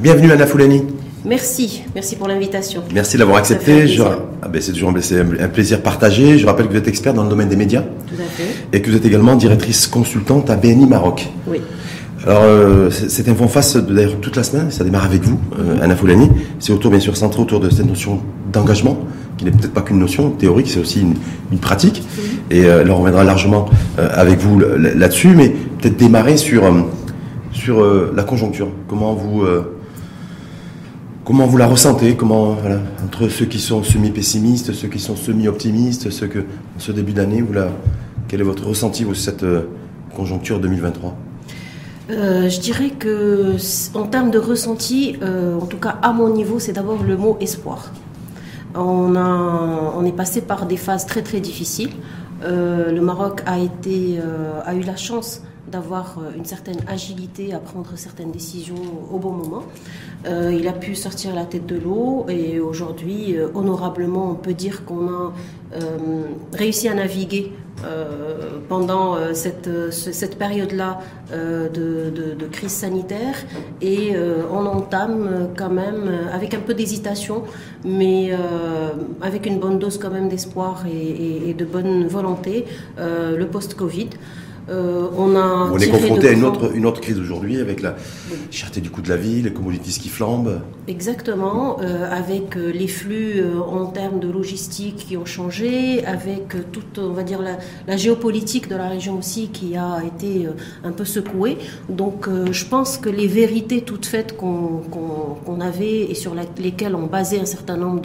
Bienvenue Anna Foulani. Merci, merci pour l'invitation. Merci d'avoir accepté. Ah ben, c'est toujours un plaisir partagé. Je rappelle que vous êtes expert dans le domaine des médias. Tout à fait. Et que vous êtes également directrice consultante à BNI Maroc. Oui. Alors, euh, c'est un face d'ailleurs toute la semaine, ça démarre avec vous, euh, Anna Foulani. C'est autour, bien sûr, centré autour de cette notion d'engagement, qui n'est peut-être pas qu'une notion théorique, c'est aussi une, pratique. Et euh, là, on reviendra largement avec vous là-dessus, mais peut-être démarrer sur, sur la conjoncture. Comment vous Comment vous la ressentez Comment, entre ceux qui sont semi-pessimistes, ceux qui sont semi-optimistes, ceux que, ce début d'année, quel est votre ressenti de cette euh, conjoncture 2023 euh, je dirais que en termes de ressenti, euh, en tout cas à mon niveau, c'est d'abord le mot espoir. On, a, on est passé par des phases très très difficiles. le Maroc a, été, a eu la chance d'avoir euh, une certaine agilité à prendre certaines décisions au bon moment. Euh, il a pu sortir la tête de l'eau et aujourd'hui, euh, honorablement, on peut dire qu'on a réussi à naviguer pendant cette, cette période-là de, crise sanitaire et on entame quand même avec un peu d'hésitation, mais avec une bonne dose quand même d'espoir et, de bonne volonté, le post-Covid. Euh, on, a est confronté à une autre, une autre crise aujourd'hui avec la cherté du coût de la vie, les commodities qui flambent. Exactement, euh, avec euh, les flux en termes de logistique qui ont changé, avec toute, on va dire, la, géopolitique de la région aussi qui a été un peu secouée. Donc je pense que les vérités toutes faites qu'on avait et sur lesquelles on basait un certain nombre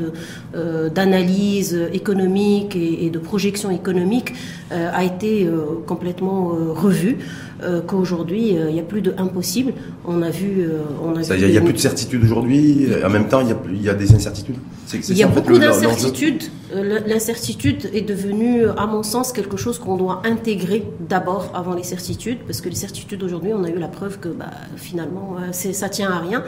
d'analyses économiques et, et, de projections économiques a été complètement revu, euh, qu'aujourd'hui il n'y a plus de impossible. On a vu, euh, on a Il n'y a, plus de certitude aujourd'hui. En même temps, il y a, des incertitudes. il y a beaucoup d'incertitudes. L'incertitude est devenue, à mon sens, quelque chose qu'on doit intégrer d'abord avant les certitudes, parce que les certitudes aujourd'hui, on a eu la preuve que bah, finalement, ça tient à rien.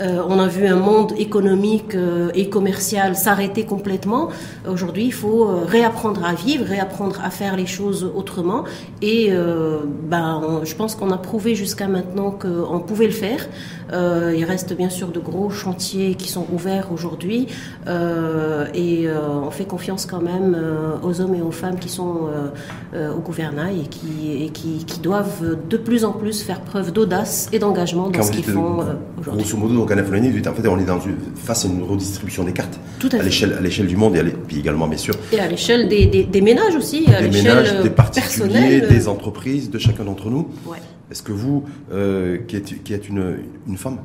on a vu un monde économique et commercial s'arrêter complètement. Aujourd'hui, il faut réapprendre à vivre, réapprendre à faire les choses autrement et euh, ben, je pense qu'on a prouvé jusqu'à maintenant qu'on pouvait le faire. Euh, il reste bien sûr de gros chantiers qui sont ouverts aujourd'hui euh, et on fait confiance quand même aux hommes et aux femmes qui sont au gouvernail et, qui, et qui, qui, doivent de plus en plus faire preuve d'audace et d'engagement dans ce qu'ils font aujourd'hui. Grosso modo, donc en fait, on est dans une, face à une redistribution des cartes à l'échelle à l'échelle du monde et puis également bien sûr et à l'échelle des, des, ménages aussi, à l'échelle des particuliers, des entreprises, de chacun d'entre nous. Est-ce que vous, euh, qui êtes, qui êtes une, une, femme,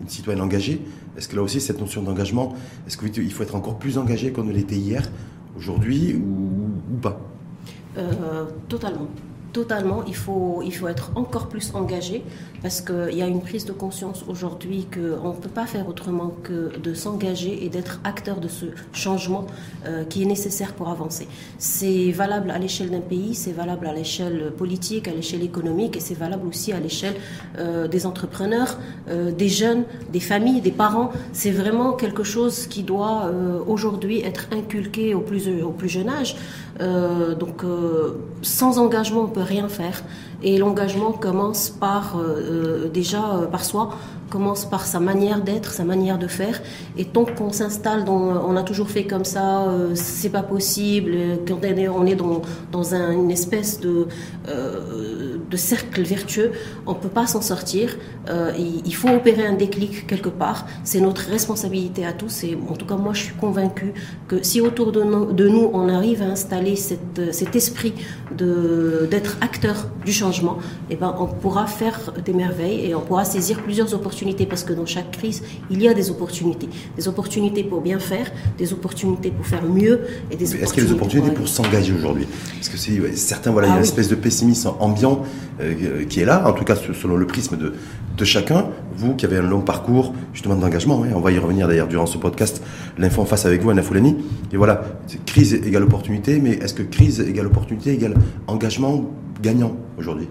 une citoyenne engagée, est-ce que là aussi cette notion d'engagement, est-ce qu'il faut être encore plus engagé qu'on ne l'était hier, aujourd'hui ou, pas? Euh, Totalement totalement, il faut, il faut être encore plus engagé parce qu'il y a une prise de conscience aujourd'hui qu'on ne peut pas faire autrement que de s'engager et d'être acteur de ce changement euh, qui est nécessaire pour avancer. C'est valable à l'échelle d'un pays, c'est valable à l'échelle politique, à l'échelle économique et c'est valable aussi à l'échelle euh, des entrepreneurs, euh, des jeunes, des familles, des parents. C'est vraiment quelque chose qui doit aujourd'hui être inculqué au plus, au plus jeune âge. Donc sans engagement, on peut rien faire. Et l'engagement commence par euh, euh, déjà euh, par soi, commence par sa manière d'être, sa manière de faire. Et tant qu'on s'installe on a toujours fait comme ça, c'est pas possible. Quand on est dans, dans une espèce de de cercle vertueux, on peut pas s'en sortir. il faut opérer un déclic quelque part. C'est notre responsabilité à tous. Et en tout cas, moi, je suis convaincue que si autour de nous, de nous on arrive à installer cette, cet esprit d'être acteur du changement, eh ben, on pourra faire des merveilles et on pourra saisir plusieurs opportunités parce que dans chaque crise, il y a des opportunités. Des opportunités pour bien faire, des opportunités pour faire mieux et des Est-ce qu'il y a des opportunités pour, s'engager aujourd'hui? Parce que c'est, certains, voilà, il y a ah une espèce de pessimisme ambiant euh, qui est là, en tout cas selon le prisme de, de chacun. Vous qui avez un long parcours justement d'engagement, hein, on va y revenir d'ailleurs durant ce podcast, l'info en face avec vous, Anna Foulani. Et voilà, crise égale opportunité, mais est-ce que crise égale opportunité égale engagement gagnant aujourd'hui?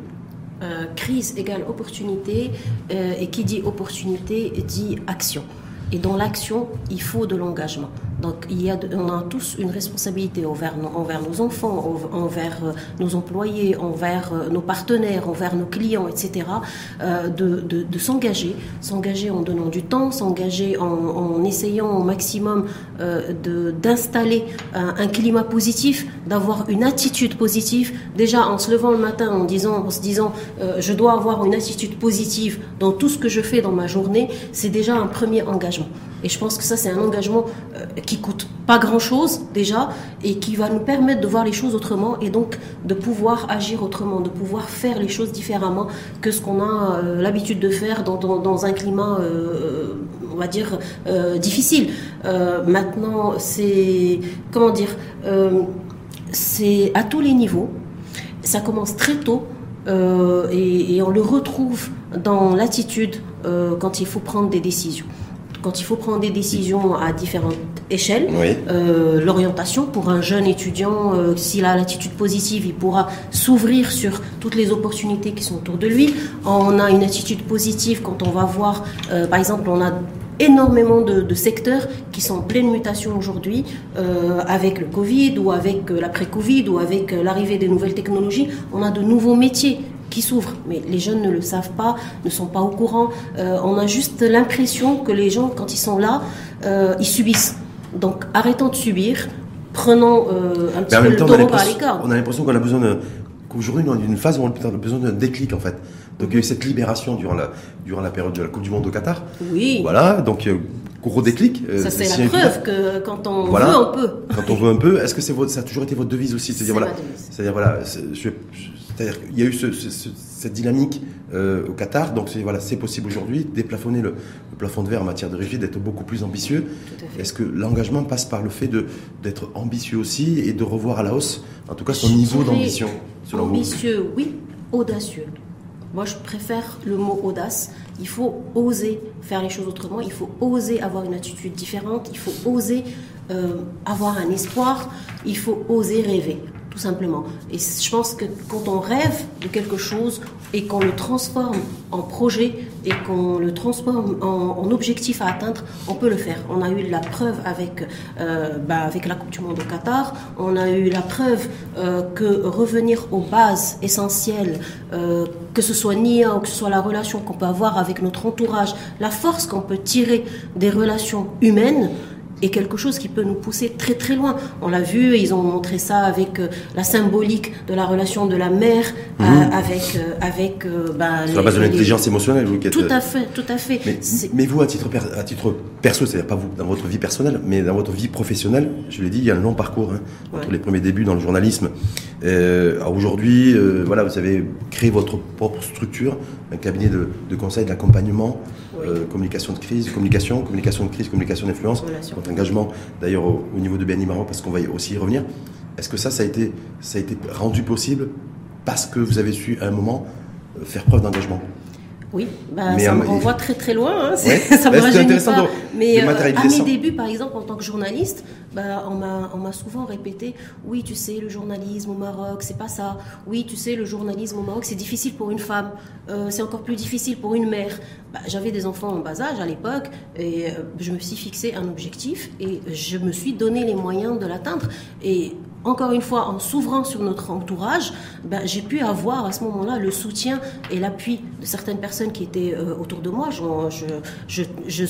Euh, Crise égale opportunité, euh, et qui dit opportunité dit action. Et dans l'action, il faut de l'engagement. Donc on a tous une responsabilité envers nos, enfants, envers euh, nos employés, envers euh, nos partenaires, envers nos clients, etc. Euh, de, s'engager, s'engager en donnant du temps, s'engager en, essayant au maximum d'installer un, climat positif, d'avoir une attitude positive. Déjà en se levant le matin en disant, se disant, je dois avoir une attitude positive dans tout ce que je fais dans ma journée, c'est déjà un premier engagement. Et je pense que ça, c'est un engagement euh, qui coûte pas grand-chose déjà et qui va nous permettre de voir les choses autrement et donc de pouvoir agir autrement, de pouvoir faire les choses différemment que ce qu'on a euh, l'habitude de faire dans, un climat, euh, on va dire, difficile. Maintenant, c'est, comment dire, c'est à tous les niveaux. Ça commence très tôt. Et, on le retrouve dans l'attitude quand il faut prendre des décisions quand il faut prendre des décisions à différentes échelles, oui. euh, l'orientation pour un jeune étudiant, euh, s'il a l'attitude positive, il pourra s'ouvrir sur toutes les opportunités qui sont autour de lui. On a une attitude positive quand on va voir, euh, par exemple, on a énormément de, de, secteurs qui sont en pleine mutation aujourd'hui euh, avec le Covid ou avec euh, l'après-Covid ou avec euh, l'arrivée des nouvelles technologies. On a de nouveaux métiers qui s'ouvrent, mais les jeunes ne le savent pas, ne sont pas au courant. Euh, on a juste l'impression que les gens, quand ils sont là, euh, ils subissent. Donc arrêtons de subir, prenons euh, un petit peu le taureau par l'écart. On a l'impression qu'on a besoin de qu'aujourd'hui on est dans une phase où on a besoin d'un déclic en fait. Donc il y a eu cette libération durant la, durant la période de la Coupe du Monde au Qatar. Oui. Voilà, donc gros déclic. Ça c'est la preuve que quand on voilà. veut on peut. Quand on veut un peu, est-ce que c'est votre, ça a toujours été votre devise aussi? C'est-à-dire voilà, c'est-à-dire voilà, je, c'est-à-dire qu'il y a eu ce, ce, cette dynamique euh, au Qatar, donc c'est voilà, possible aujourd'hui déplafonner le, le, plafond de verre en matière de rigide, d'être beaucoup plus ambitieux. Est-ce que l'engagement passe par le fait d'être ambitieux aussi et de revoir à la hausse, en tout cas son Je niveau d'ambition Ambitieux, vous? oui, audacieux. Moi, je préfère le mot audace. Il faut oser faire les choses autrement. Il faut oser avoir une attitude différente. Il faut oser euh, avoir un espoir. Il faut oser rêver tout simplement. Et je pense que quand on rêve de quelque chose et qu'on le transforme en projet et qu'on le transforme en, objectif à atteindre, on peut le faire. On a eu la preuve avec, euh, bah, avec la Coupe du Monde au Qatar, on a eu la preuve euh, que revenir aux bases essentielles, euh, que ce soit NIA ou que ce soit la relation qu'on peut avoir avec notre entourage, la force qu'on peut tirer des relations humaines, est quelque chose qui peut nous pousser très très loin. On l'a vu, ils ont montré ça avec euh, la symbolique de la relation de la mère mmh. euh, avec euh, avec bah, sur la base de l'intelligence émotionnelle. Vous, tout à fait, tout à fait. Mais, mais vous, à titre à titre perso, c'est-à-dire pas vous dans votre vie personnelle, mais dans votre vie professionnelle, je l'ai dit, il y a un long parcours hein, entre les premiers débuts dans le journalisme. Aujourd'hui, voilà, vous avez créé votre propre structure, un cabinet de, de conseil, d'accompagnement. Oui. Euh, communication de crise, communication, communication de crise, communication d'influence, votre engagement d'ailleurs au, au, niveau de BNI Maroc, parce qu'on va aussi y revenir. Est-ce que ça, ça a, été, ça a été rendu possible parce que vous avez su à un moment faire preuve d'engagement? Oui, bah, mais ça me renvoie très très loin. Hein. Ouais. ça me rajeunit pas. De, mais de euh, à mes débuts, par exemple, en tant que journaliste, bah, on m'a souvent répété oui, tu sais, le journalisme au Maroc, c'est pas ça. Oui, tu sais, le journalisme au Maroc, c'est difficile pour une femme. Euh, c'est encore plus difficile pour une mère. Bah, J'avais des enfants en bas âge à l'époque et euh, je me suis fixé un objectif et je me suis donné les moyens de l'atteindre. Et encore une fois, en s'ouvrant sur notre entourage, ben, j'ai pu avoir à ce moment-là le soutien et l'appui de certaines personnes qui étaient euh, autour de moi. Je, je, je, je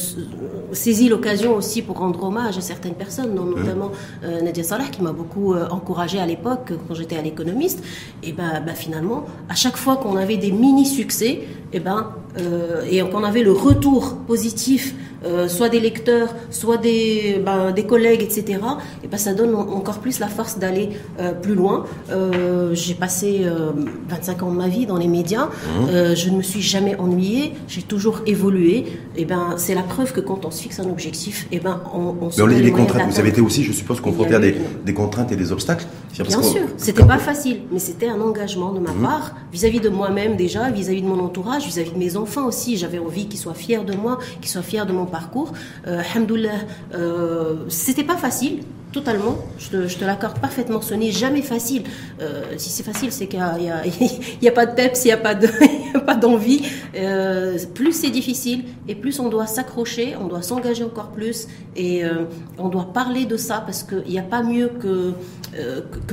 saisis l'occasion aussi pour rendre hommage à certaines personnes, notamment euh, Nadia Salah, qui m'a beaucoup euh, encouragé à l'époque quand j'étais à l'économiste. Et ben, ben, finalement, à chaque fois qu'on avait des mini-succès, et ben, euh, et qu'on avait le retour positif euh, soit des lecteurs, soit des, ben, des collègues, etc., et ben, ça donne encore plus la force d'aller euh, plus loin. Euh, j'ai passé 25 ans de ma vie dans les médias, mmh. je ne me suis jamais ennuyée, j'ai toujours évolué. Et ben, c'est la preuve que quand on se fixe un objectif, et ben, on, on se Mais on les, les contraintes. Vous avez été aussi, je suppose, confronté à des, des, contraintes et des obstacles. Bien sûr, c'était pas facile, mais c'était un engagement de ma mmh. part vis-à-vis -vis de moi-même déjà, vis-à-vis -vis de mon entourage, vis-à-vis -vis de mes enfants aussi. J'avais envie qu'ils soient fiers de moi, qu'ils soient fiers de mon parcours. Euh, euh, c'était pas facile totalement. Je te, l'accorde parfaitement. Ce n'est jamais facile. Euh, si c'est facile, c'est qu'il n'y a, pas de peps, il n'y a pas de, pas d'envie. Euh, plus c'est difficile et plus on doit s'accrocher, on doit s'engager encore plus et on doit parler de ça parce qu'il n'y a pas mieux que,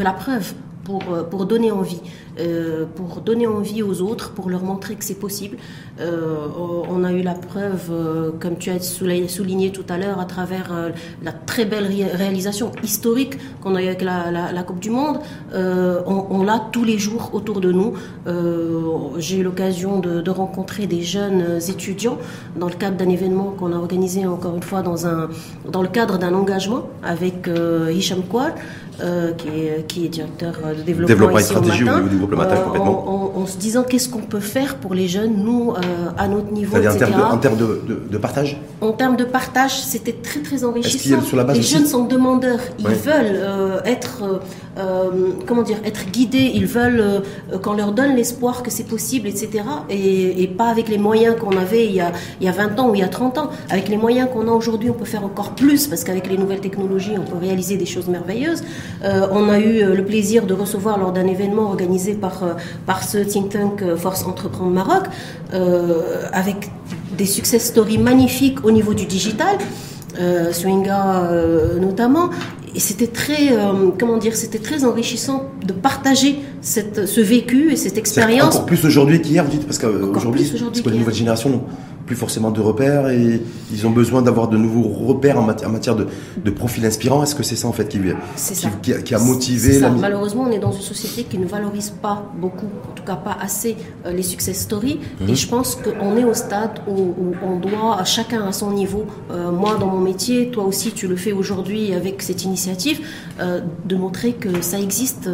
la preuve pour donner envie. Euh, pour donner envie aux autres, pour leur montrer que c'est possible. Euh, on a eu la preuve, euh, comme tu as souligné tout à l'heure, à travers euh, la très belle réalisation historique qu'on a eu avec la, la, la Coupe du Monde. Euh, on, on l'a tous les jours autour de nous. J'ai eu l'occasion de, de, rencontrer des jeunes étudiants dans le cadre d'un événement qu'on a organisé encore une fois dans, un, dans le cadre d'un engagement avec Hicham Kouar. Euh, qui, est, qui, est, directeur de développement, développement ici et stratégie au, matin, au, groupe Le Matin, euh, complètement. En, en, en, se disant qu'est-ce qu'on peut faire pour les jeunes, nous, euh, à notre niveau, etc. En termes, de, en termes de, de, de, partage En termes de partage, c'était très très enrichissant. Sur la base les jeunes sont demandeurs, ils ouais. veulent être, comment dire, être guidés, ils veulent qu'on leur donne l'espoir que c'est possible, etc. Et, pas avec les moyens qu'on avait il y, a, il y a 20 ans ou il y a 30 ans. Avec les moyens qu'on a aujourd'hui, on peut faire encore plus parce qu'avec les nouvelles technologies, on peut réaliser des choses merveilleuses. Euh, on a eu le plaisir de recevoir lors d'un événement organisé par, par ce think tank Force Entreprendre Maroc, euh, avec des success stories magnifiques au niveau du digital, euh, Swinga euh, notamment. Et c'était très, euh, comment dire, c'était très enrichissant de partager cette, ce vécu et cette expérience. Encore plus aujourd'hui qu'hier, vous dites, parce qu'aujourd'hui, parce que les nouvelles générations n'ont plus forcément de repères et ils ont besoin d'avoir de nouveaux repères en matière, en matière de, de profil inspirant. Est-ce que c'est ça en fait qui, qui, qui, a, qui a, motivé la... Malheureusement, on est dans une société qui ne valorise pas beaucoup, en tout cas pas assez, euh, les success stories. Mmh. Et je pense qu'on est au stade où, où, on doit, chacun à son niveau, euh, moi dans mon métier, toi aussi tu le fais aujourd'hui avec cette initiative, euh, de montrer que ça existe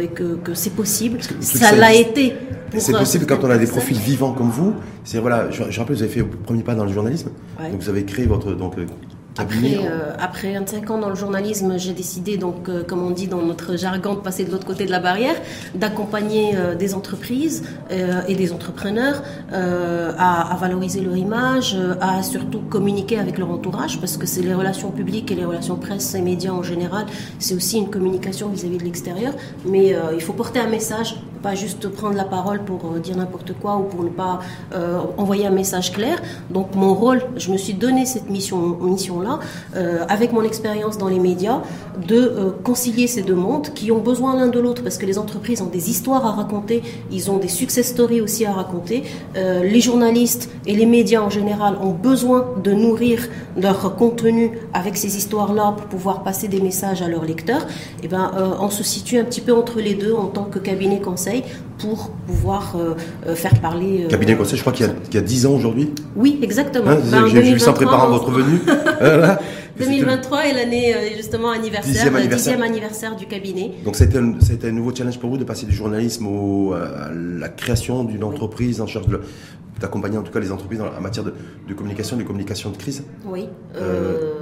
et que, que c'est possible. Ça l'a été. C'est possible quand on a des profils vivants comme vous. C'est voilà, je, je rappelle, vous avez fait le premier pas dans le journalisme. Ouais. Donc vous avez créé votre donc après, euh, après 25 ans dans le journalisme, j'ai décidé, donc, euh, comme on dit dans notre jargon, de passer de l'autre côté de la barrière, d'accompagner euh, des entreprises euh, et des entrepreneurs euh, à, à, valoriser leur image, à surtout communiquer avec leur entourage, parce que c'est les relations publiques et les relations presse et médias en général, c'est aussi une communication vis-à-vis -vis de l'extérieur. Mais il faut porter un message, pas juste prendre la parole pour dire n'importe quoi ou pour ne pas envoyer un message clair. Donc mon rôle, je me suis donné cette mission, mission là, euh, avec mon expérience dans les médias, de euh, concilier ces deux mondes qui ont besoin l'un de l'autre parce que les entreprises ont des histoires à raconter, ils ont des success stories aussi à raconter. Euh, les journalistes et les médias en général ont besoin de nourrir leur contenu avec ces histoires-là pour pouvoir passer des messages à leurs lecteurs. Et ben, euh, on se situe un petit peu entre les deux en tant que cabinet conseil pour pouvoir euh, faire parler. cabinet conseil, je crois qu'il y, y, a 10 ans aujourd'hui. Oui, exactement. Hein, ben, J'ai vu ça en préparant votre venue. voilà. 2023 est l'année justement anniversaire, dixième anniversaire. dixième anniversaire du cabinet. Donc c'était un, un, nouveau challenge pour vous de passer du journalisme au, à la création d'une entreprise en charge de, d'accompagner en tout cas les entreprises en matière de, de, communication, de communication de crise? Oui, euh, euh,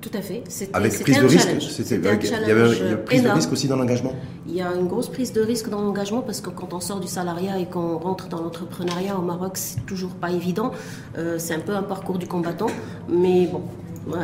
tout à fait. Avec prise de risque, il y avait une prise énorme. de risque aussi dans l'engagement. Il y a une grosse prise de risque dans l'engagement parce que quand on sort du salariat et qu'on rentre dans l'entrepreneuriat au Maroc, c'est toujours pas évident. Euh, c'est un peu un parcours du combattant, mais bon,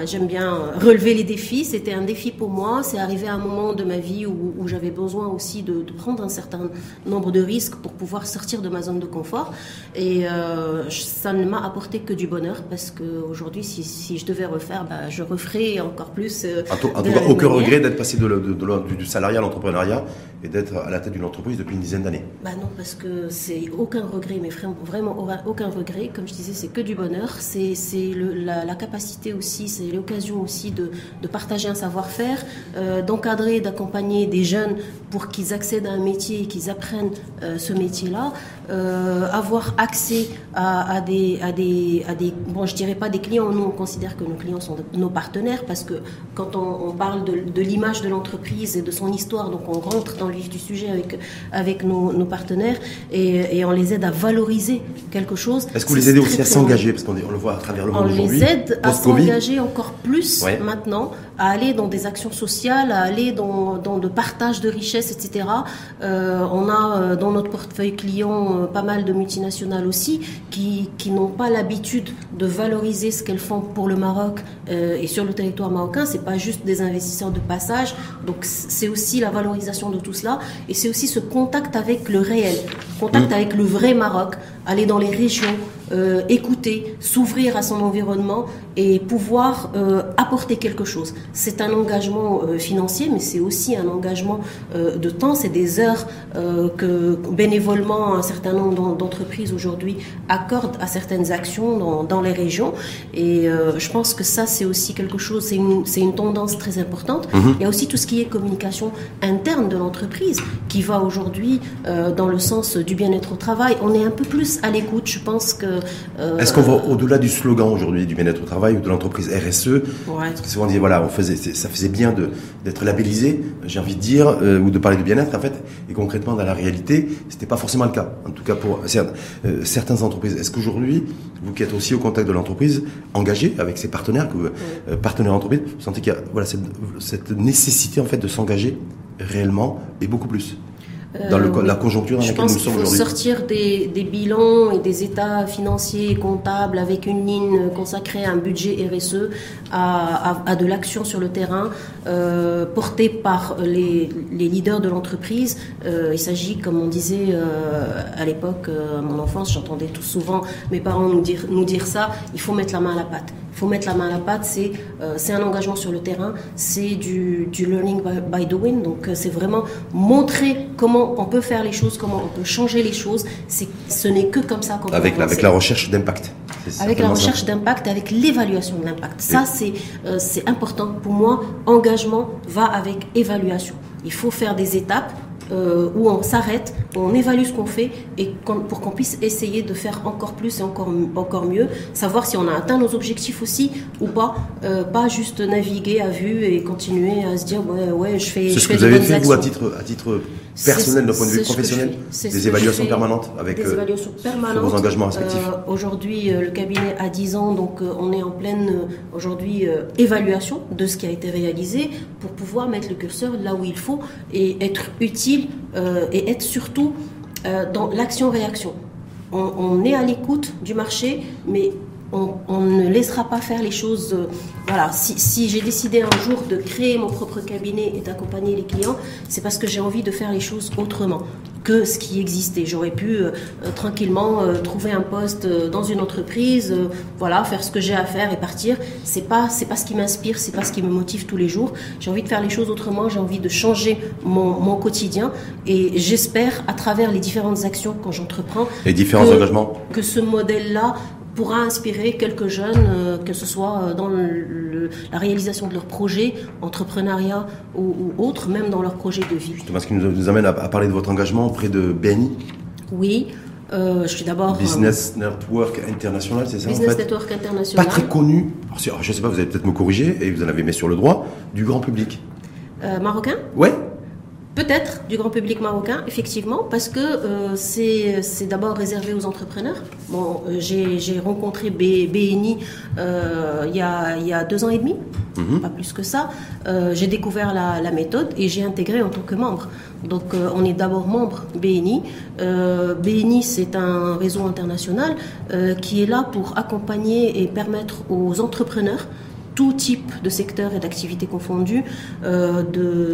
J'aime bien relever les défis. C'était un défi pour moi. C'est arrivé à un moment de ma vie où, où j'avais besoin aussi de, de, prendre un certain nombre de risques pour pouvoir sortir de ma zone de confort. Et euh, ça ne m'a apporté que du bonheur parce qu'aujourd'hui, si, si, je devais refaire, bah, je referais encore plus. Euh, en tout, en tout cas, aucun manière. regret d'être passé de, de, du, du salariat à l'entrepreneuriat et d'être à la tête d'une entreprise depuis une dizaine d'années. Bah non, parce que c'est aucun regret, mais vraiment aucun regret. Comme je disais, c'est que du bonheur. C'est la, la capacité aussi c'est l'occasion aussi de, de, partager un savoir-faire, euh, d'encadrer, d'accompagner des jeunes pour qu'ils accèdent à un métier et qu'ils apprennent euh, ce métier-là, euh, avoir accès à, à, des, à, des, à des, bon, je dirais pas des clients, nous on considère que nos clients sont de, nos partenaires parce que quand on, on parle de, l'image de l'entreprise et de son histoire, donc on rentre dans le vif du sujet avec, avec nos, nos partenaires et, et, on les aide à valoriser quelque chose. Est-ce que vous les aidez aussi à s'engager? Parce qu'on le voit à travers le monde aujourd'hui. On encore plus ouais. maintenant à aller dans des actions sociales, à aller dans, dans le partage de richesses, etc. Euh, on a euh, dans notre portefeuille client euh, pas mal de multinationales aussi qui, qui n'ont pas l'habitude de valoriser ce qu'elles font pour le Maroc euh, et sur le territoire marocain. C'est pas juste des investisseurs de passage. Donc c'est aussi la valorisation de tout cela et c'est aussi ce contact avec le réel, contact avec le vrai Maroc, aller dans les régions, euh, écouter, s'ouvrir à son environnement et pouvoir euh, apporter quelque chose. C'est un engagement euh, financier, mais c'est aussi un engagement euh, de temps. C'est des heures euh, que bénévolement un certain nombre d'entreprises aujourd'hui accordent à certaines actions dans, dans les régions. Et je pense que ça, c'est aussi quelque chose, c'est une, une tendance très importante. Il y a aussi tout ce qui est communication interne de l'entreprise qui va aujourd'hui dans le sens du bien-être au travail. On est un peu plus à l'écoute. Je pense que Est-ce qu'on va au-delà du slogan aujourd'hui du bien-être au travail ou de l'entreprise RSE Ouais. Parce que souvent on dit voilà, on faisait, ça faisait bien d'être labellisé, j'ai envie de dire, euh, ou de parler de bien-être en fait. Et concrètement dans la réalité, c'était pas forcément le cas. En tout cas pour cer- euh, certaines entreprises. Est-ce qu'aujourd'hui, vous qui êtes aussi au contact de l'entreprise, engagé avec ses partenaires, que, euh, partenaires entreprises, vous sentez qu'il y a voilà cette, cette nécessité en fait de s'engager réellement et beaucoup plus? Dans le, Euh, la oui. conjoncture dans laquelle nous sommes faut aujourd'hui. sortir des, des bilans et des états financiers et comptables avec une ligne consacrée à un budget RSE, à, à- à de l'action sur le terrain, euh, portée par les, les leaders de l'entreprise. Euh, il s'agit, comme on disait euh, à l'époque, à mon enfance, j'entendais tout souvent mes parents nous dire, nous dire ça, il faut mettre la main à la pâte. Il faut mettre la main à la pâte, c'est euh, c'est un engagement sur le terrain, c'est du, du learning by, by doing, donc euh, c'est vraiment montrer comment on peut faire les choses, comment on peut changer les choses. Ce n'est que comme ça qu'on peut Avec, avec la recherche d'impact. Avec la recherche d'impact, avec l'évaluation de l'impact. Ça, c'est euh, c'est important. Pour moi, engagement va avec évaluation. Il faut faire des étapes euh, où on s'arrête, où on évalue ce qu'on fait et pour qu'on puisse essayer de faire encore plus et encore, encore mieux, savoir si on a atteint nos objectifs aussi ou pas, euh, pas juste naviguer à vue et continuer à se dire ouais, ouais je fais, C'est je ce fais que vous des avez bonnes fait, vous, à actions. titre, à titre C'est- personnel, d'un point de vue professionnel Des évaluations permanentes avec des euh, évaluations permanentes. sur vos engagements respectifs. Euh, aujourd'hui, euh, le cabinet a 10 ans, donc on est en pleine aujourd'hui évaluation de ce qui a été réalisé pour pouvoir mettre le curseur là où il faut et être utile et être surtout dans l'action-réaction. On, on est à l'écoute du marché, mais on, on ne laissera pas faire les choses. euh, voilà, si, si j'ai décidé un jour de créer mon propre cabinet et d'accompagner les clients, c'est parce que j'ai envie de faire les choses autrement que ce qui existait. J'aurais pu euh, euh, tranquillement euh, trouver un poste dans une entreprise, voilà, faire ce que j'ai à faire et partir. C'est pas, c'est pas ce qui m'inspire, c'est pas ce qui me motive tous les jours. J'ai envie de faire les choses autrement. J'ai envie de changer mon, mon quotidien et j'espère, à travers les différentes actions que j'entreprends, Les différents que- engagements. que ce modèle-là pourra inspirer quelques jeunes, euh, que ce soit euh, dans le- la réalisation de leurs projets, entrepreneuriat ou, ou autre, même dans leurs projets de vie. Justement, ce qui nous, nous amène à, à parler de votre engagement auprès de BNI, Oui, euh, je suis d'abord euh, Business Network International, c'est ça Business en fait Network Pas International. très connu, alors, je sais pas, vous allez peut-être me corriger, et vous en avez mis sur le droit, du grand public. Euh, marocain? Ouais Peut-être du grand public marocain, effectivement, parce que euh, c'est d'abord réservé aux entrepreneurs. Bon, euh, j'ai rencontré B- BNI euh, il, y a, il y a deux ans et demi, pas plus que ça. Euh, j'ai découvert la, la méthode et j'ai intégré en tant que membre. Donc, on est d'abord membre BNI. BNI, c'est un réseau international qui est là pour accompagner et permettre aux entrepreneurs tout type de secteur et d'activité confondus, euh,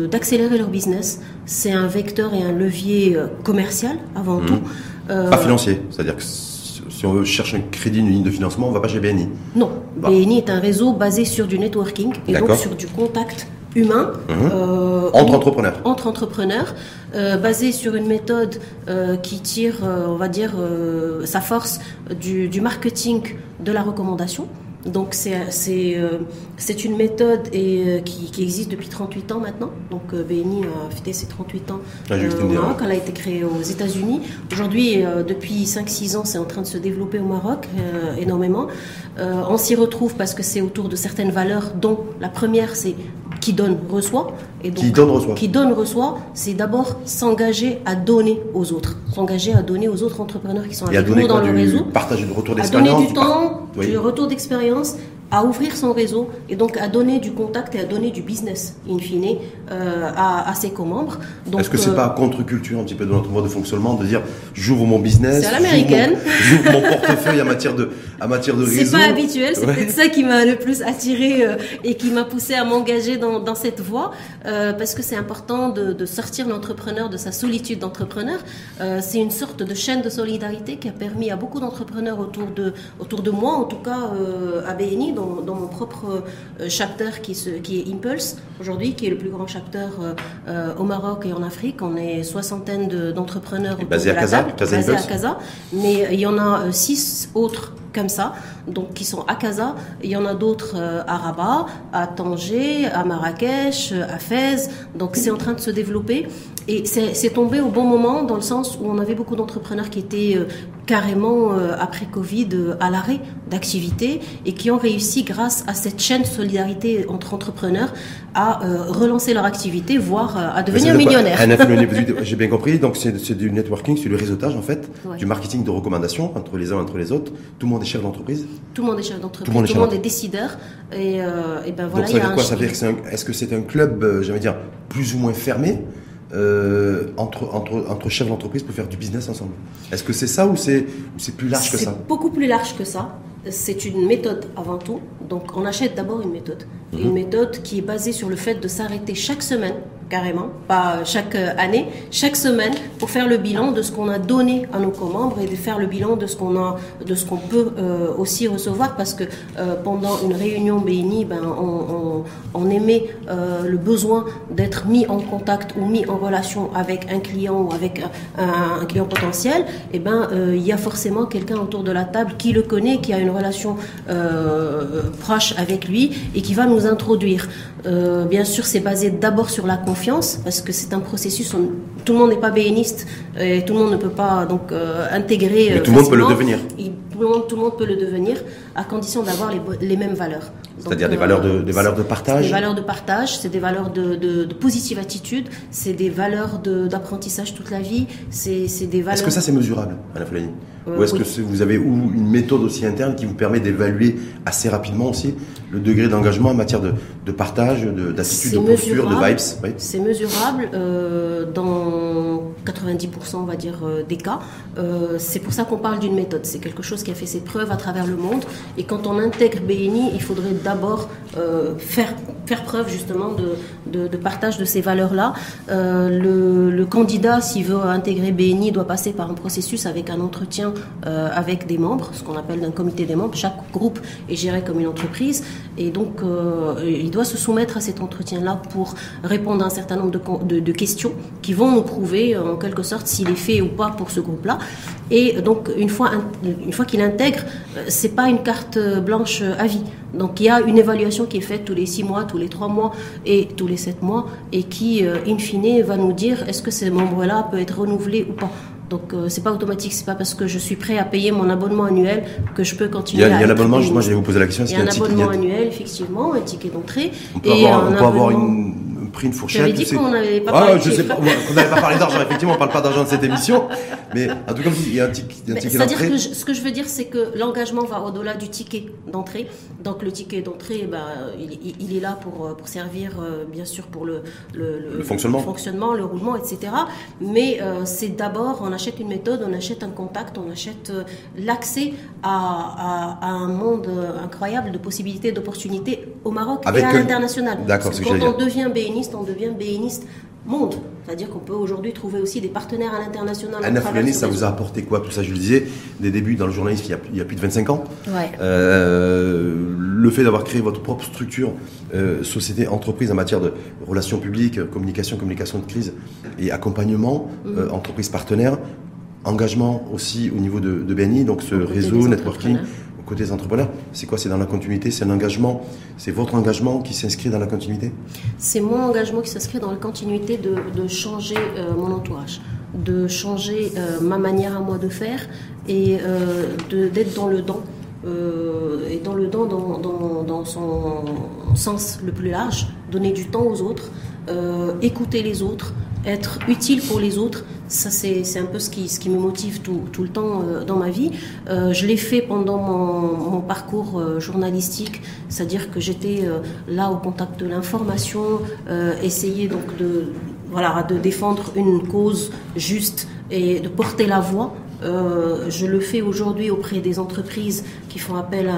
d'accélérer leur business. C'est un vecteur et un levier euh, commercial avant tout. Euh, Pas financier, c'est-à-dire que si on veut chercher un crédit, une ligne de financement, on va pas chez BNI. Non, Bah. BNI est un réseau basé sur du networking et donc sur du contact humain euh, Entre entrepreneurs. entre entrepreneurs, euh, basé sur une méthode euh, qui tire, on va dire, sa force du, du marketing de la recommandation. Donc c'est euh, une méthode et, euh, qui, qui existe depuis 38 ans maintenant. Donc euh, BNI a fêté ses 38 ans Ah, euh, au Maroc. Elle a été créée aux États-Unis. Aujourd'hui, euh, depuis 5-6 ans, c'est en train de se développer au Maroc énormément. On s'y retrouve parce que c'est autour de certaines valeurs, dont la première, c'est qui donne reçoit. Et donc, Qui donne, reçoit. Qui donne reçoit, c'est d'abord s'engager à donner aux autres, s'engager à donner aux autres entrepreneurs qui sont à avec nous dans le réseau partage de retour à d'expérience donner du temps, Oui. du retour d'expérience anos à ouvrir son réseau et donc à donner du contact et à donner du business, in fine, euh, à, ses co-membres. Est-ce que c'est euh, pas contre-culture un petit peu de notre mode de fonctionnement de dire j'ouvre mon business, j'ouvre mon, portefeuille en matière de, en matière de réseau? C'est pas habituel, c'est peut-être ça qui m'a le plus attiré euh, et qui m'a poussé à m'engager dans, dans, cette voie parce que c'est important de, de sortir l'entrepreneur de sa solitude d'entrepreneur. c'est une sorte de chaîne de solidarité qui a permis à beaucoup d'entrepreneurs autour de, autour de moi, en tout cas à BNI, dans, mon propre euh, chapter qui, qui est Impulse aujourd'hui, qui est le plus grand chapter euh, euh, au Maroc et en Afrique. On est soixantaine d'entrepreneurs basés à Casa, basés à Casa, mais il y en a six autres comme ça, donc qui sont à Casa. Il y en a d'autres à Rabat, à Tanger, à Marrakech, à Fès. Donc c'est en train de se développer. Et c'est tombé au bon moment dans le sens où on avait beaucoup d'entrepreneurs qui étaient euh, carrément, euh, après Covid, euh, à l'arrêt d'activité et qui ont réussi, grâce à cette chaîne de solidarité entre entrepreneurs, à relancer leur activité, voire à devenir millionnaires. J'ai bien compris, donc c'est du networking, c'est du réseautage en fait, du marketing de recommandation entre les uns et entre les autres. Tout le monde est chef d'entreprise Tout le monde est chef d'entreprise, tout, le monde est décideur. Et, et ben voilà, donc ça veut dire quoi? Ça veut dire est-ce que c'est un club, j'allais dire, plus ou moins fermé euh, entre, entre, entre chefs d'entreprise pour faire du business ensemble? Est-ce que c'est ça ou c'est plus large que ça? C'est beaucoup plus large que ça. C'est une méthode avant tout. Donc on achète d'abord une méthode. Mhm. Une méthode qui est basée sur le fait de s'arrêter chaque semaine carrément, pas chaque année, chaque semaine, pour faire le bilan de ce qu'on a donné à nos co-membres et de faire le bilan de ce qu'on a, de ce qu'on peut euh, aussi recevoir, parce que euh, pendant une réunion BNI, ben, on, on, émet euh, le besoin d'être mis en contact ou mis en relation avec un client ou avec un, client potentiel. Et ben, il y a forcément quelqu'un autour de la table qui le connaît, qui a une relation proche avec lui et qui va nous introduire. bien sûr, c'est basé d'abord sur la confiance parce que c'est un processus, tout le monde n'est pas béniste et tout le monde ne peut pas donc euh, intégrer. Mais tout le monde peut le devenir. Le monde, tout le monde peut le devenir à condition d'avoir les, mêmes valeurs. C'est-à-dire des, valeurs de, euh, des valeurs de partage Des valeurs de partage, c'est des valeurs de, positive attitude, c'est des valeurs d'apprentissage toute la vie, c'est des valeurs... Est-ce que ça c'est mesurable, Anna Flani euh, Ou est-ce que vous avez ou une méthode aussi interne qui vous permet d'évaluer assez rapidement aussi le degré d'engagement en matière de, partage, d'attitude, de, posture, de vibes C'est mesurable euh, dans 90% on va dire des cas. c'est pour ça qu'on parle d'une méthode. C'est quelque chose qui fait ses preuves à travers le monde. Et quand on intègre BNI, il faudrait d'abord euh, faire, faire preuve justement de, de, partage de ces valeurs-là. Euh, le, candidat, s'il veut intégrer BNI, doit passer par un processus avec un entretien euh, avec des membres, ce qu'on appelle un comité des membres. Chaque groupe est géré comme une entreprise et donc il doit se soumettre à cet entretien-là pour répondre à un certain nombre de, de, questions qui vont nous prouver en quelque sorte s'il est fait ou pas pour ce groupe-là. Et donc une fois, une fois qu'il intègre, c'est pas une carte blanche à vie. Donc il y a une évaluation qui est faite tous les six mois, tous les trois mois et tous les sept mois et qui, euh, in fine, va nous dire est-ce que ce membre-là peut être renouvelé ou pas. Donc euh, c'est pas automatique, c'est pas parce que je suis prêt à payer mon abonnement annuel que je peux continuer. Il y a, l'abonnement, justement, je vais vous poser la question. Il y a un, abonnement annuel, effectivement, un ticket d'entrée. On peut avoir, on peut avoir une pris une fourchette. J'avais dit qu'on n'avait pas, ah, je sais pas, on n'avait pas parlé d'argent. Effectivement, on parle pas d'argent de cette émission, mais en tout cas, il y a un, ticket d'entrée. C'est-à-dire que ce que je veux dire, c'est que l'engagement va au-delà du ticket d'entrée. Donc le ticket d'entrée, ben, il, est là pour, pour servir, euh, bien sûr, pour le, le, fonctionnement. le, fonctionnement. le roulement, etc. Mais euh, c'est d'abord, on achète une méthode, on achète un contact, on achète euh, l'accès à, à, un monde incroyable de possibilités, d'opportunités au Maroc et à l'international. D'accord, Quand on devient BNI, on devient béniste monde. C'est-à-dire qu'on peut aujourd'hui trouver aussi des partenaires à l'international. Anna Fulani, ça vous a apporté quoi Tout ça, je le disais, des débuts dans le journalisme il y a, plus de 25 ans. Ouais. Euh, le fait d'avoir créé votre propre structure, euh, société, entreprise en matière de relations publiques, communication, communication de crise et accompagnement, mhm. euh, entreprise partenaire, engagement aussi au niveau de, de BNI, donc ce réseau, networking, côté des entrepreneurs, c'est quoi? C'est dans la continuité C'est un engagement C'est votre engagement qui s'inscrit dans la continuité? C'est mon engagement qui s'inscrit dans la continuité de, changer euh, mon entourage, de changer euh, ma manière à moi de faire et euh, d'être dans le don. et dans le don dans, dans, dans, son sens le plus large, donner du temps aux autres, écouter les autres, être utile pour les autres, Ça, c'est un peu ce qui, ce qui me motive tout, tout le temps dans ma vie. je l'ai fait pendant mon, mon parcours journalistique, c'est-à-dire que j'étais là au contact de l'information, essayer donc de, voilà, de défendre une cause juste et de porter la voix. Euh, je le fais aujourd'hui auprès des entreprises qui font appel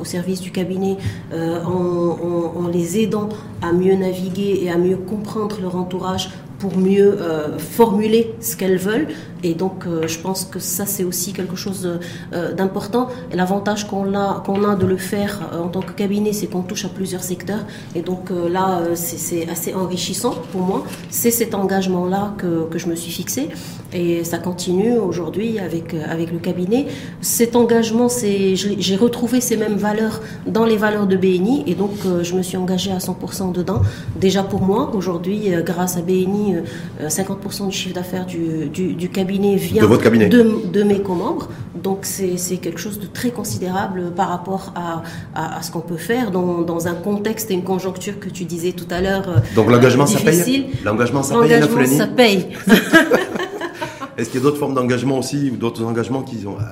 au service du cabinet euh, en, les aidant à mieux naviguer et à mieux comprendre leur entourage pour mieux euh, formuler ce qu'elles veulent. Et donc, euh, je pense que ça, c'est aussi quelque chose euh, d'important. Et l'avantage qu'on a, qu'on a de le faire en tant que cabinet, c'est qu'on touche à plusieurs secteurs. Et donc là, c'est assez enrichissant pour moi. C'est cet engagement-là que, je me suis fixé. Et ça continue aujourd'hui avec, avec le cabinet. Cet engagement, c'est, j'ai retrouvé ces mêmes valeurs dans les valeurs de BNI. Et donc, je me suis engagée à 100% dedans. Déjà pour moi, aujourd'hui, grâce à BNI, 50% euh, du chiffre d'affaires du, cabinet vient de, votre cabinet. de, mes co-membres. Donc c'est quelque chose de très considérable par rapport à, ce qu'on peut faire dans, un contexte et une conjoncture que tu disais tout à l'heure. Euh, Donc l'engagement ça paye L'engagement ça paye L'engagement ça paye. Est-ce qu'il y a d'autres formes d'engagement aussi ou d'autres engagements qui ont euh,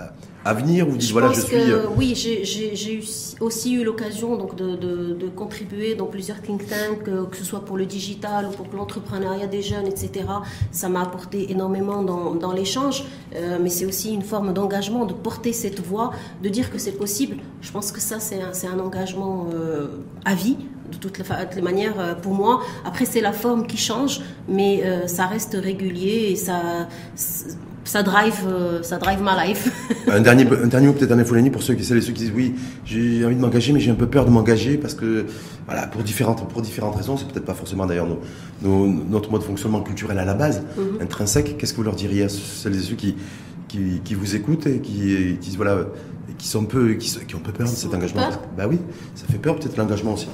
à venir ou je voilà je suis euh, oui j'ai aussi eu l'occasion donc de, de, contribuer dans plusieurs think tanks euh, que ce soit pour le digital ou pour l'entrepreneuriat des jeunes etc ça m'a apporté énormément dans, dans l'échange. Euh, mais c'est aussi une forme d'engagement de porter cette voix de dire que c'est possible. Je pense que ça c'est un, un engagement à vie de toutes les, manières pour moi. Après, c'est la forme qui change, mais ça reste régulier et ça, ça drive, euh, ça drive ma life. un dernier, un dernier mot peut-être en infolénie pour ceux qui, ceux qui disent oui, j'ai envie de m'engager, mais j'ai un peu peur de m'engager parce que, voilà, pour différentes, pour différentes raisons, c'est peut-être pas forcément d'ailleurs notre mode de fonctionnement culturel à la base, mhm. intrinsèque. Qu'est-ce que vous leur diriez à celles et ceux qui, qui, qui vous écoutent et qui, qui voilà, qui sont peu, qui, qui ont peu peur de cet engagement? Bah oui, ça fait peur peut-être l'engagement aussi.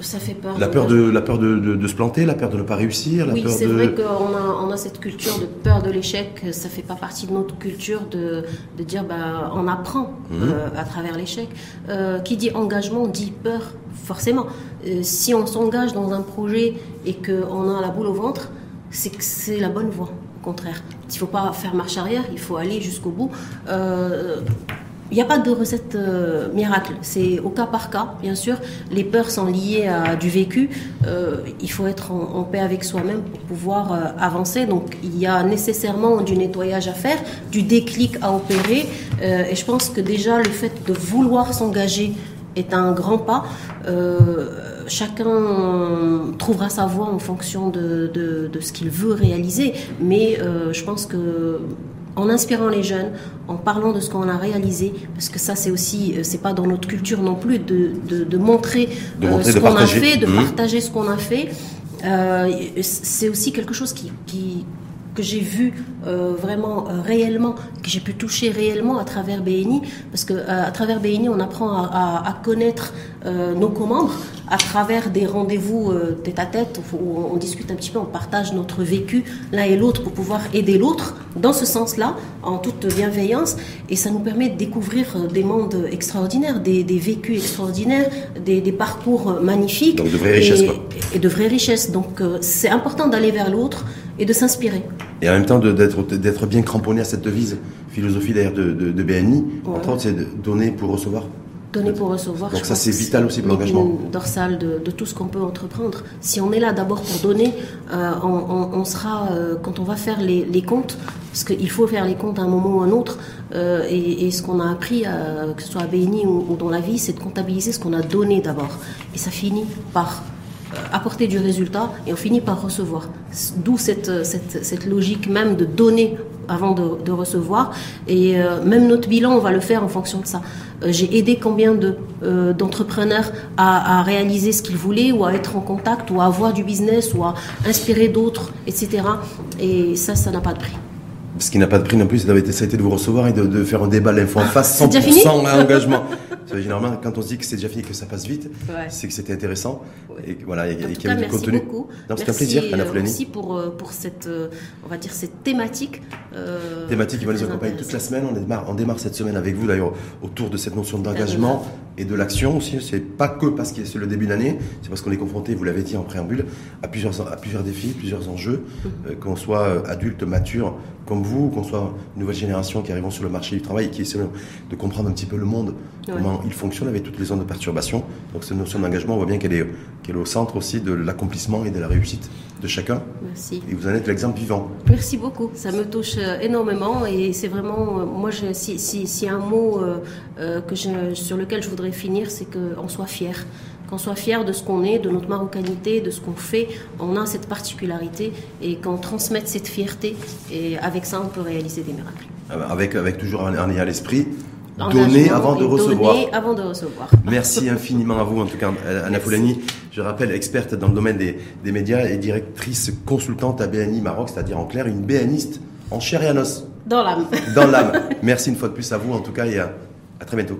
Ça fait peur. La peur, de, la peur de, de, se planter, la peur de ne pas réussir. La oui, c'est vrai qu'on a, on a cette culture de peur de l'échec. Ça fait pas partie de notre culture de, de dire bah, on apprend mhm. euh, à travers l'échec. Euh, qui dit engagement dit peur, forcément. Euh, si on s'engage dans un projet et qu'on a la boule au ventre, c'est que c'est la bonne voie. Au contraire, il ne faut pas faire marche arrière, il faut aller jusqu'au bout. Il n'y a pas de recette euh, miracle, c'est au cas par cas, bien sûr. Les peurs sont liées à du vécu. Euh, il faut être en, paix avec soi-même pour pouvoir euh, avancer. Donc il y a nécessairement du nettoyage à faire, du déclic à opérer. et je pense que déjà le fait de vouloir s'engager est un grand pas. chacun trouvera sa voie en fonction de, ce qu'il veut réaliser, mais je pense que en inspirant les jeunes, en parlant de ce qu'on a réalisé, parce que ça c'est aussi, euh, c'est pas dans notre culture non plus de, de, montrer, euh, ce qu'on a fait, de mmh. partager ce qu'on a fait. Euh, c'est aussi quelque chose qui, qui que j'ai vu vraiment réellement, que j'ai pu toucher réellement à travers BNI, parce que à travers BNI on apprend à, à, à connaître nos co-membres, à travers des rendez-vous euh, tête à tête où on discute un petit peu, on partage notre vécu l'un et l'autre pour pouvoir aider l'autre dans ce sens-là, en toute bienveillance. Et ça nous permet de découvrir euh, des mondes extraordinaires, des, vécus extraordinaires, des, parcours magnifiques. Donc de vraies richesses. Et, de vraies richesses. Donc euh, c'est important d'aller vers l'autre et de s'inspirer. Et en même temps d'être bien cramponné à cette devise, philosophie d'ailleurs de, de, BNI, entre autres, c'est de donner pour recevoir. Donner pour recevoir. Donc ça c'est vital aussi pour l'engagement. dorsale de, de, tout ce qu'on peut entreprendre. Si on est là d'abord pour donner, euh, on, sera euh, quand on va faire les, les comptes, parce qu'il faut faire les comptes à un moment ou à un autre. Euh, et, ce qu'on a appris, que ce soit à BNI ou, dans la vie, c'est de comptabiliser ce qu'on a donné d'abord. Et ça finit par apporter du résultat et on finit par recevoir. D'où cette, cette, cette, logique même de donner avant de, de recevoir. Et même notre bilan, on va le faire en fonction de ça. Euh, j'ai aidé combien de, euh, d'entrepreneurs à, à, réaliser ce qu'ils voulaient ou à être en contact ou à avoir du business ou à inspirer d'autres, etc. Et ça, ça n'a pas de prix. Ce qui n'a pas de prix non plus, ça a été de vous recevoir et de, de faire un débat l'info en face, 100% engagement. généralement, quand on se dit que c'est déjà fini, que ça passe vite, c'est que c'était intéressant. Et voilà, qu'il y avait du contenu. C'était un plaisir, Anna euh, Merci pour, euh, pour cette, euh, on va dire, cette thématique. thématique qui va nous accompagner toute la semaine. On démarre, on démarre cette semaine avec vous d'ailleurs autour de cette notion d'engagement et de l'action aussi. C'est pas que parce que c'est le début d'année, c'est parce qu'on est confronté, vous l'avez dit en préambule, à plusieurs, à plusieurs défis, plusieurs enjeux, euh, qu'on soit euh, adulte, mature, comme vous, qu'on soit une nouvelle génération qui arrivons sur le marché du travail et qui essaie de comprendre un petit peu le monde, comment il fonctionne avec toutes les zones de perturbation. Donc cette notion d'engagement, on voit bien qu'elle est, qu'elle est au centre aussi de l'accomplissement et de la réussite de chacun. Merci. Et vous en êtes l'exemple vivant. Merci beaucoup. Ça me touche euh, énormément et c'est vraiment, moi, je, si, si, si un mot que je, sur lequel je voudrais finir, c'est qu'on soit fier qu'on soit fier de ce qu'on est, de notre marocanité, de ce qu'on fait. On a cette particularité et qu'on transmette cette fierté. Et avec ça, on peut réaliser des miracles. Ah bah, avec, avec toujours un lien à l'esprit. Donner avant de recevoir. Donner avant de recevoir. Merci infiniment à vous, en tout cas, Anna Poulani. Je rappelle, experte dans le domaine des, des médias et directrice consultante à BNI Maroc, c'est-à-dire en clair, une béaniste en chair et en os. Dans l'âme. Dans l'âme. Merci une fois de plus à vous, en tout cas, et à, à très bientôt.